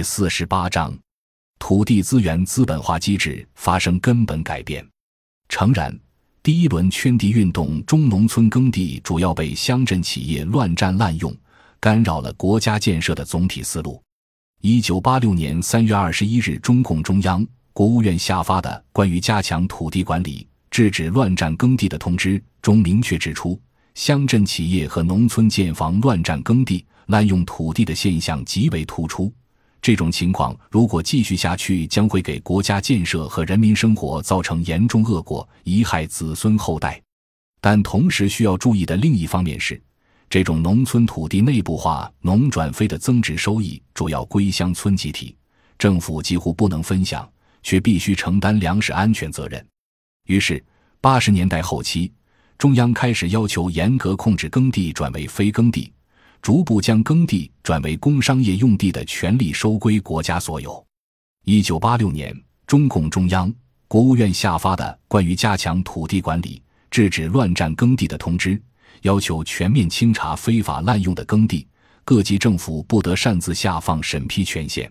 第四十八章，土地资源资本化机制发生根本改变。诚然，第一轮圈地运动中，农村耕地主要被乡镇企业乱占滥用，干扰了国家建设的总体思路。一九八六年三月二十一日，中共中央、国务院下发的《关于加强土地管理、制止乱占耕地的通知》中明确指出，乡镇企业和农村建房乱占耕地。滥用土地的现象极为突出，这种情况如果继续下去，将会给国家建设和人民生活造成严重恶果，贻害子孙后代。但同时需要注意的另一方面是，这种农村土地内部化农转非的增值收益主要归乡村集体，政府几乎不能分享，却必须承担粮食安全责任。于是，八十年代后期，中央开始要求严格控制耕地转为非耕地。逐步将耕地转为工商业用地的权利收归国家所有。一九八六年，中共中央、国务院下发的《关于加强土地管理、制止乱占耕地的通知》，要求全面清查非法滥用的耕地，各级政府不得擅自下放审批权限。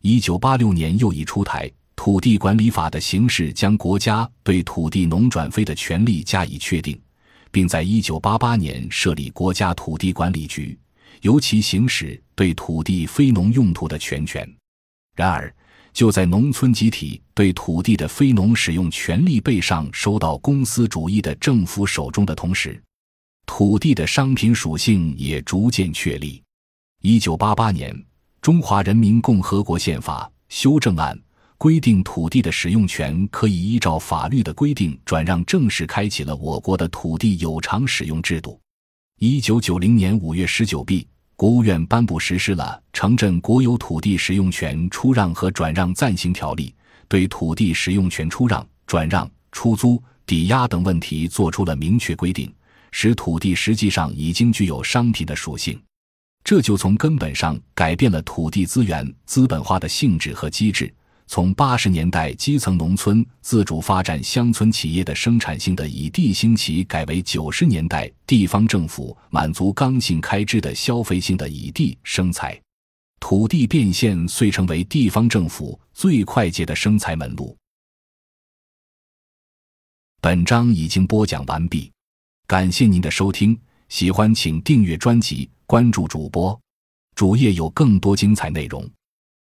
一九八六年又一出台《土地管理法》的形式，将国家对土地农转非的权利加以确定。并在一九八八年设立国家土地管理局，尤其行使对土地非农用途的全权。然而，就在农村集体对土地的非农使用权利背上收到公司主义的政府手中的同时，土地的商品属性也逐渐确立。一九八八年《中华人民共和国宪法》修正案。规定土地的使用权可以依照法律的规定转让，正式开启了我国的土地有偿使用制度。一九九零年五月十九日，国务院颁布实施了《城镇国有土地使用权出让和转让暂行条例》，对土地使用权出让、转让、出租、抵押等问题作出了明确规定，使土地实际上已经具有商品的属性。这就从根本上改变了土地资源资本化的性质和机制。从八十年代基层农村自主发展乡村企业的生产性的以地兴起，改为九十年代地方政府满足刚性开支的消费性的以地生财，土地变现遂成为地方政府最快捷的生财门路。本章已经播讲完毕，感谢您的收听，喜欢请订阅专辑，关注主播，主页有更多精彩内容。